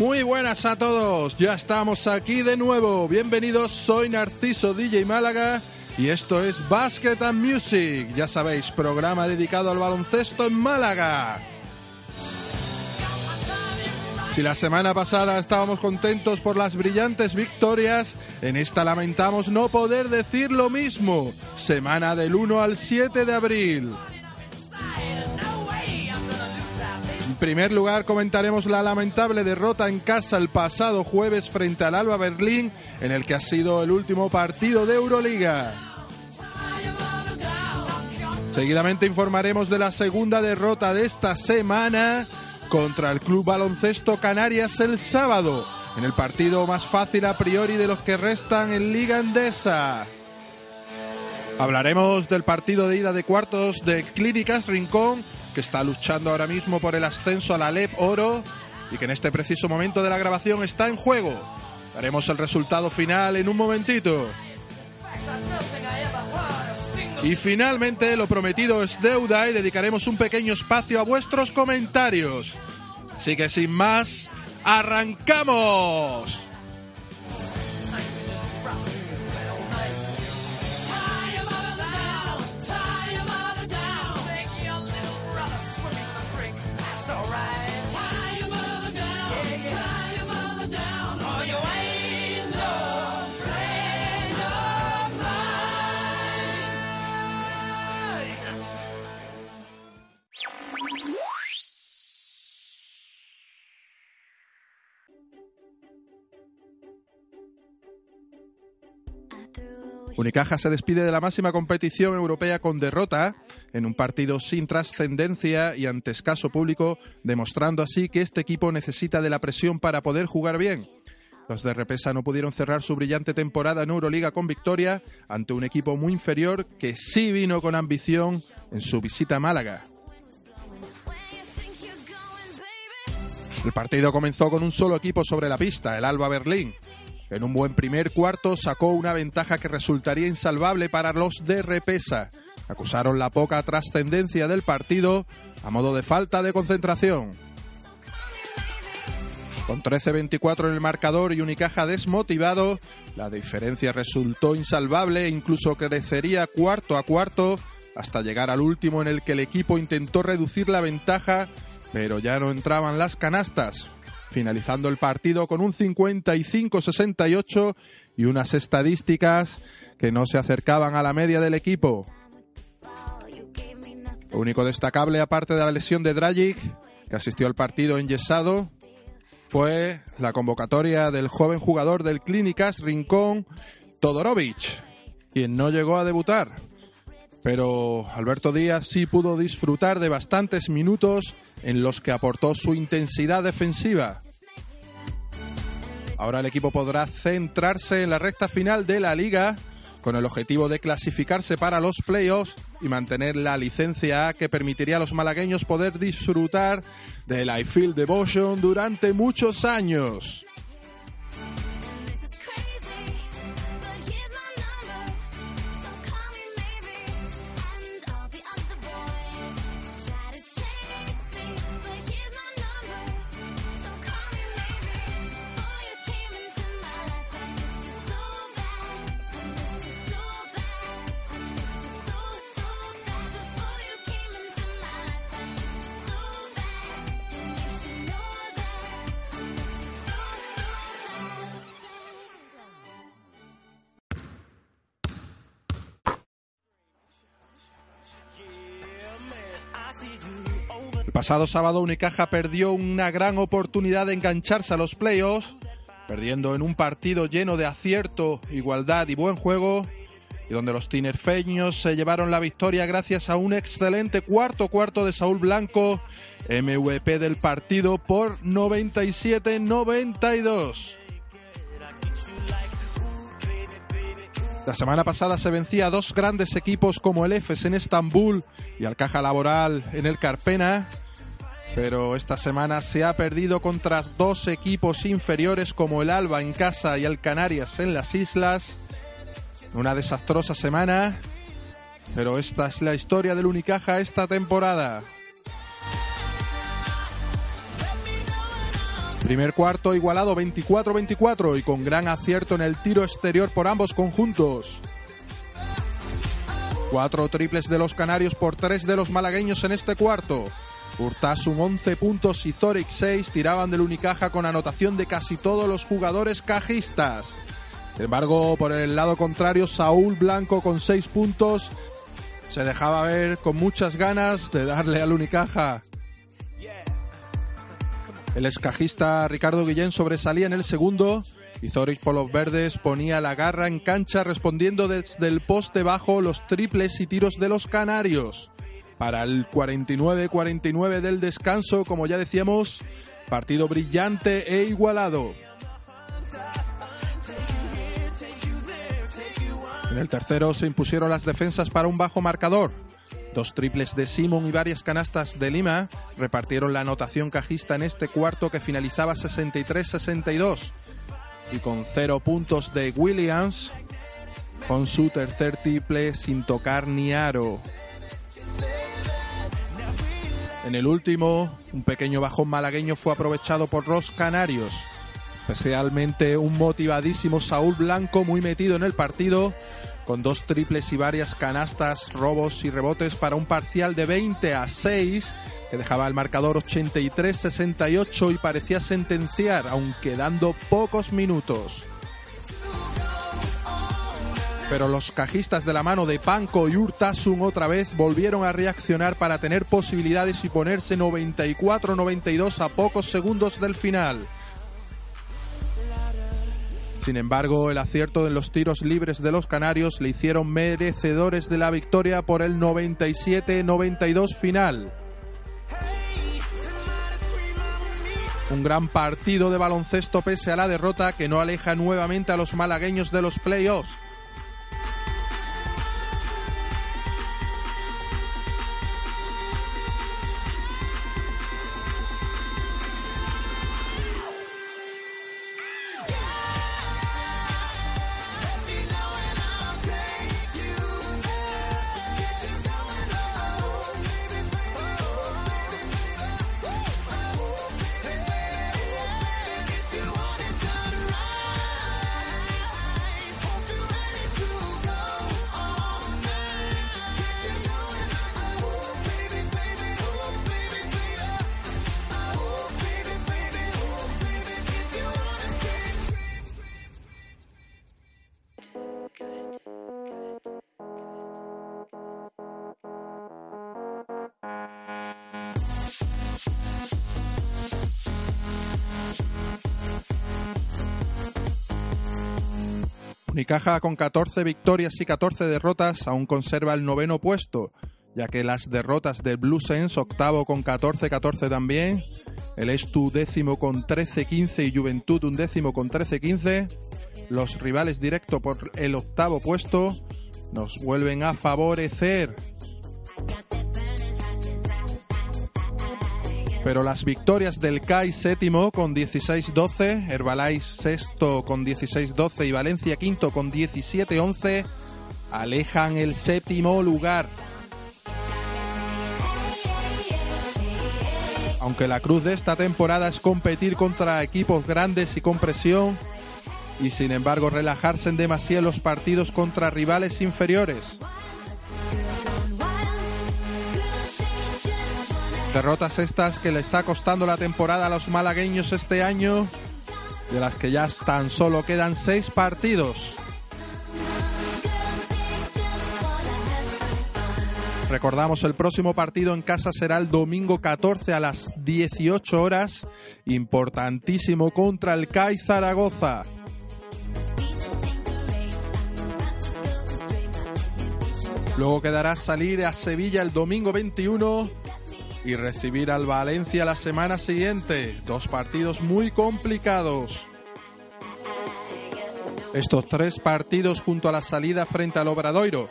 Muy buenas a todos, ya estamos aquí de nuevo. Bienvenidos, soy Narciso DJ Málaga y esto es Basket and Music. Ya sabéis, programa dedicado al baloncesto en Málaga. Si la semana pasada estábamos contentos por las brillantes victorias, en esta lamentamos no poder decir lo mismo. Semana del 1 al 7 de abril. En primer lugar, comentaremos la lamentable derrota en casa el pasado jueves frente al Alba Berlín, en el que ha sido el último partido de Euroliga. Seguidamente informaremos de la segunda derrota de esta semana contra el Club Baloncesto Canarias el sábado, en el partido más fácil a priori de los que restan en Liga Endesa. Hablaremos del partido de ida de cuartos de Clínicas Rincón que está luchando ahora mismo por el ascenso a la LEP Oro y que en este preciso momento de la grabación está en juego. Daremos el resultado final en un momentito. Y finalmente, lo prometido es deuda y dedicaremos un pequeño espacio a vuestros comentarios. Así que sin más, ¡arrancamos! Unicaja se despide de la máxima competición europea con derrota en un partido sin trascendencia y ante escaso público, demostrando así que este equipo necesita de la presión para poder jugar bien. Los de Repesa no pudieron cerrar su brillante temporada en Euroliga con victoria ante un equipo muy inferior que sí vino con ambición en su visita a Málaga. El partido comenzó con un solo equipo sobre la pista, el Alba Berlín. En un buen primer cuarto sacó una ventaja que resultaría insalvable para los de Repesa. Acusaron la poca trascendencia del partido a modo de falta de concentración. Con 13-24 en el marcador y Unicaja desmotivado, la diferencia resultó insalvable e incluso crecería cuarto a cuarto hasta llegar al último en el que el equipo intentó reducir la ventaja, pero ya no entraban las canastas finalizando el partido con un 55-68 y unas estadísticas que no se acercaban a la media del equipo. Lo único destacable, aparte de la lesión de Dragic, que asistió al partido enyesado, fue la convocatoria del joven jugador del Clínicas Rincón, Todorovic, quien no llegó a debutar. Pero Alberto Díaz sí pudo disfrutar de bastantes minutos en los que aportó su intensidad defensiva. Ahora el equipo podrá centrarse en la recta final de la liga con el objetivo de clasificarse para los playoffs y mantener la licencia A que permitiría a los malagueños poder disfrutar de la I Feel Devotion durante muchos años. El pasado sábado Unicaja perdió una gran oportunidad de engancharse a los playoffs, perdiendo en un partido lleno de acierto, igualdad y buen juego, y donde los tinerfeños se llevaron la victoria gracias a un excelente cuarto cuarto de Saúl Blanco, MVP del partido por 97-92. La semana pasada se vencía a dos grandes equipos como el EFES en Estambul y al Caja Laboral en el Carpena, pero esta semana se ha perdido contra dos equipos inferiores como el Alba en casa y el Canarias en las islas. Una desastrosa semana, pero esta es la historia del Unicaja esta temporada. Primer cuarto igualado 24-24 y con gran acierto en el tiro exterior por ambos conjuntos. Cuatro triples de los canarios por tres de los malagueños en este cuarto. Urtasun 11 puntos y Zoric 6 tiraban del Unicaja con anotación de casi todos los jugadores cajistas. Sin embargo, por el lado contrario, Saúl Blanco con 6 puntos se dejaba ver con muchas ganas de darle al Unicaja. El escajista Ricardo Guillén sobresalía en el segundo y Zoric por los verdes ponía la garra en cancha respondiendo desde el poste bajo los triples y tiros de los canarios. Para el 49-49 del descanso, como ya decíamos, partido brillante e igualado. En el tercero se impusieron las defensas para un bajo marcador. Dos triples de Simon y varias canastas de Lima repartieron la anotación cajista en este cuarto que finalizaba 63-62. Y con cero puntos de Williams, con su tercer triple sin tocar ni aro. En el último, un pequeño bajón malagueño fue aprovechado por los canarios. Especialmente un motivadísimo Saúl Blanco muy metido en el partido con dos triples y varias canastas, robos y rebotes para un parcial de 20 a 6 que dejaba el marcador 83-68 y parecía sentenciar, aunque dando pocos minutos. Pero los cajistas de la mano de Panko y Urtasun otra vez volvieron a reaccionar para tener posibilidades y ponerse 94-92 a pocos segundos del final. Sin embargo, el acierto en los tiros libres de los canarios le hicieron merecedores de la victoria por el 97-92 final. Un gran partido de baloncesto pese a la derrota que no aleja nuevamente a los malagueños de los playoffs. Unicaja con 14 victorias y 14 derrotas aún conserva el noveno puesto, ya que las derrotas del Blue Sense, octavo con 14-14 también, el Estu décimo con 13-15 y Juventud un décimo con 13-15, los rivales directos por el octavo puesto nos vuelven a favorecer. Pero las victorias del CAI séptimo con 16-12, Herbalife sexto con 16-12 y Valencia quinto con 17-11 alejan el séptimo lugar. Aunque la cruz de esta temporada es competir contra equipos grandes y con presión, y sin embargo relajarse en demasía los partidos contra rivales inferiores. Derrotas estas que le está costando la temporada a los malagueños este año, de las que ya tan solo quedan seis partidos. Recordamos, el próximo partido en casa será el domingo 14 a las 18 horas. Importantísimo contra el CAI Zaragoza. Luego quedará salir a Sevilla el domingo 21 y recibir al Valencia la semana siguiente. Dos partidos muy complicados. Estos tres partidos junto a la salida frente al Obradoiro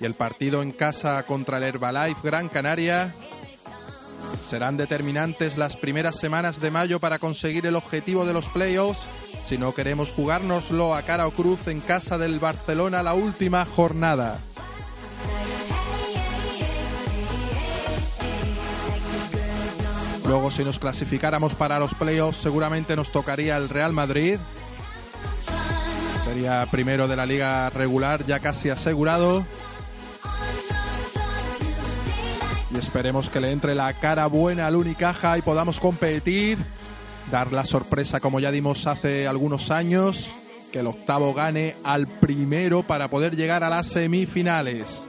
y el partido en casa contra el Herbalife Gran Canaria serán determinantes las primeras semanas de mayo para conseguir el objetivo de los playoffs si no queremos jugárnoslo a cara o cruz en casa del Barcelona la última jornada. Luego si nos clasificáramos para los playoffs seguramente nos tocaría el Real Madrid. Sería primero de la liga regular ya casi asegurado. Y esperemos que le entre la cara buena al Unicaja y podamos competir. Dar la sorpresa como ya dimos hace algunos años. Que el octavo gane al primero para poder llegar a las semifinales.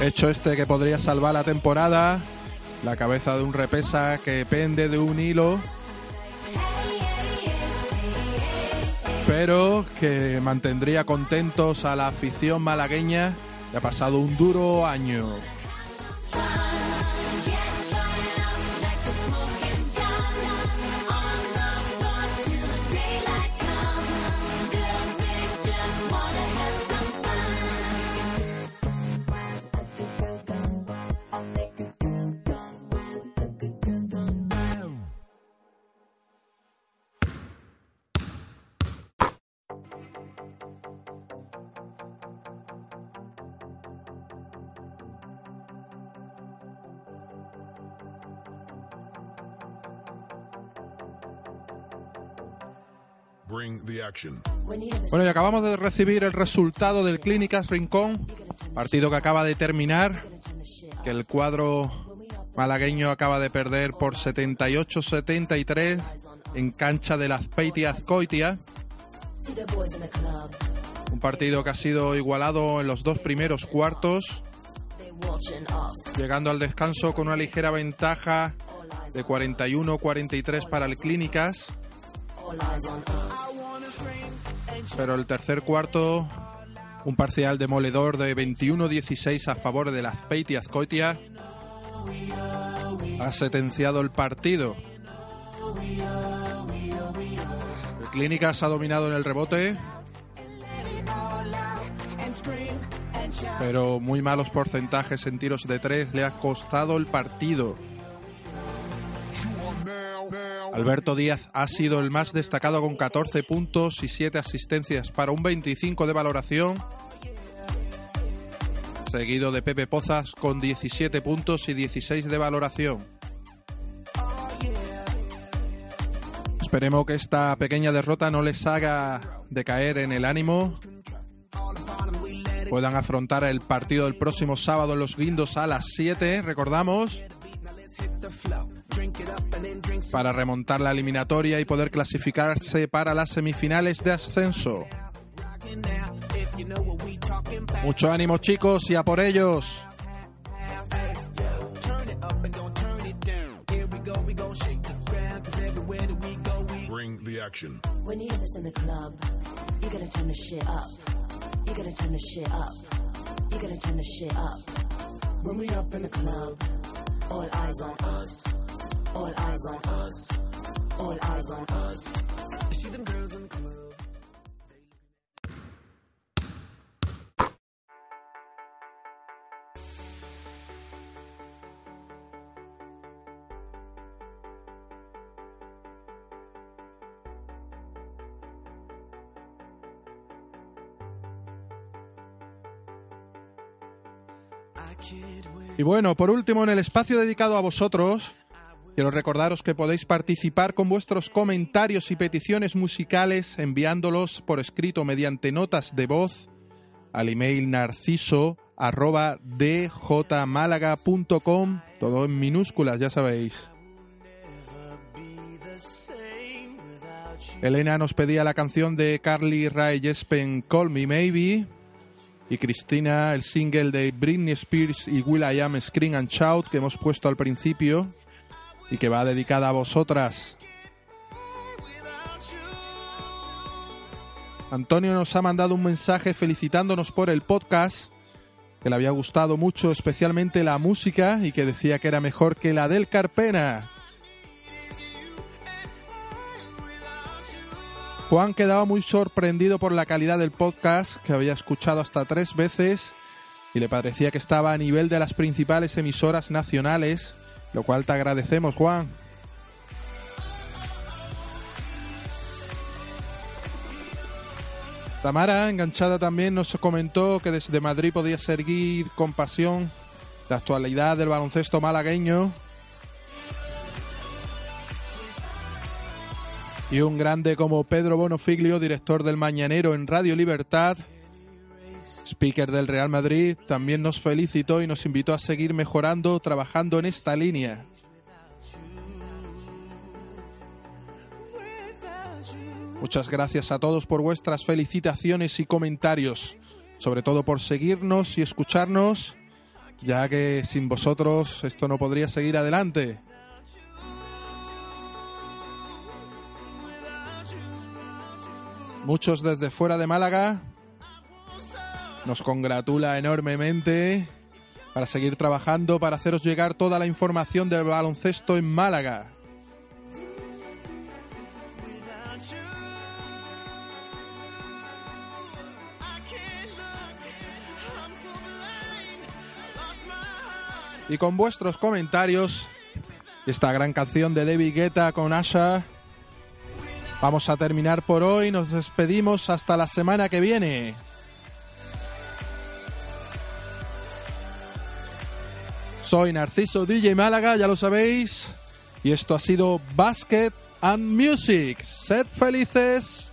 Hecho este que podría salvar la temporada, la cabeza de un repesa que pende de un hilo, pero que mantendría contentos a la afición malagueña que ha pasado un duro año. Bueno, y acabamos de recibir el resultado del Clínicas Rincón, partido que acaba de terminar, que el cuadro malagueño acaba de perder por 78-73 en cancha de la Azpeitia Azcoitia. Un partido que ha sido igualado en los dos primeros cuartos, llegando al descanso con una ligera ventaja de 41-43 para el Clínicas. Pero el tercer cuarto, un parcial demoledor de 21-16 a favor de la Azpeitia Azcoitia, ha sentenciado el partido. El Clínicas ha dominado en el rebote, pero muy malos porcentajes en tiros de tres le ha costado el partido. Alberto Díaz ha sido el más destacado con 14 puntos y 7 asistencias para un 25 de valoración. Seguido de Pepe Pozas con 17 puntos y 16 de valoración. Esperemos que esta pequeña derrota no les haga decaer en el ánimo. Puedan afrontar el partido del próximo sábado en los Guindos a las 7, recordamos para remontar la eliminatoria y poder clasificarse para las semifinales de ascenso. Mucho ánimo chicos y a por ellos. Bring the action. When you this in the club, you're gonna turn the shit up. You're gonna turn the shit up. You're gonna turn the shit up. When we up in the club, all eyes on us. All eyes on us. All eyes on us. You see them girls in the club. Y bueno, por último, en el espacio dedicado a vosotros, quiero recordaros que podéis participar con vuestros comentarios y peticiones musicales enviándolos por escrito mediante notas de voz al email narciso todo en minúsculas, ya sabéis. Elena nos pedía la canción de Carly Rae Jepsen Call Me Maybe. Y Cristina el single de Britney Spears y Will I Am Scream and Shout que hemos puesto al principio y que va dedicada a vosotras. Antonio nos ha mandado un mensaje felicitándonos por el podcast, que le había gustado mucho, especialmente la música, y que decía que era mejor que la del Carpena. Juan quedaba muy sorprendido por la calidad del podcast, que había escuchado hasta tres veces, y le parecía que estaba a nivel de las principales emisoras nacionales, lo cual te agradecemos, Juan. Tamara, enganchada también, nos comentó que desde Madrid podía seguir con pasión la actualidad del baloncesto malagueño. Y un grande como Pedro Bonofiglio, director del Mañanero en Radio Libertad, speaker del Real Madrid, también nos felicitó y nos invitó a seguir mejorando, trabajando en esta línea. Muchas gracias a todos por vuestras felicitaciones y comentarios, sobre todo por seguirnos y escucharnos, ya que sin vosotros esto no podría seguir adelante. Muchos desde fuera de Málaga nos congratula enormemente para seguir trabajando para haceros llegar toda la información del baloncesto en Málaga. Y con vuestros comentarios, esta gran canción de David Guetta con Asha, vamos a terminar por hoy. Nos despedimos hasta la semana que viene. Soy Narciso DJ Málaga, ya lo sabéis. Y esto ha sido Basket and Music. Sed felices.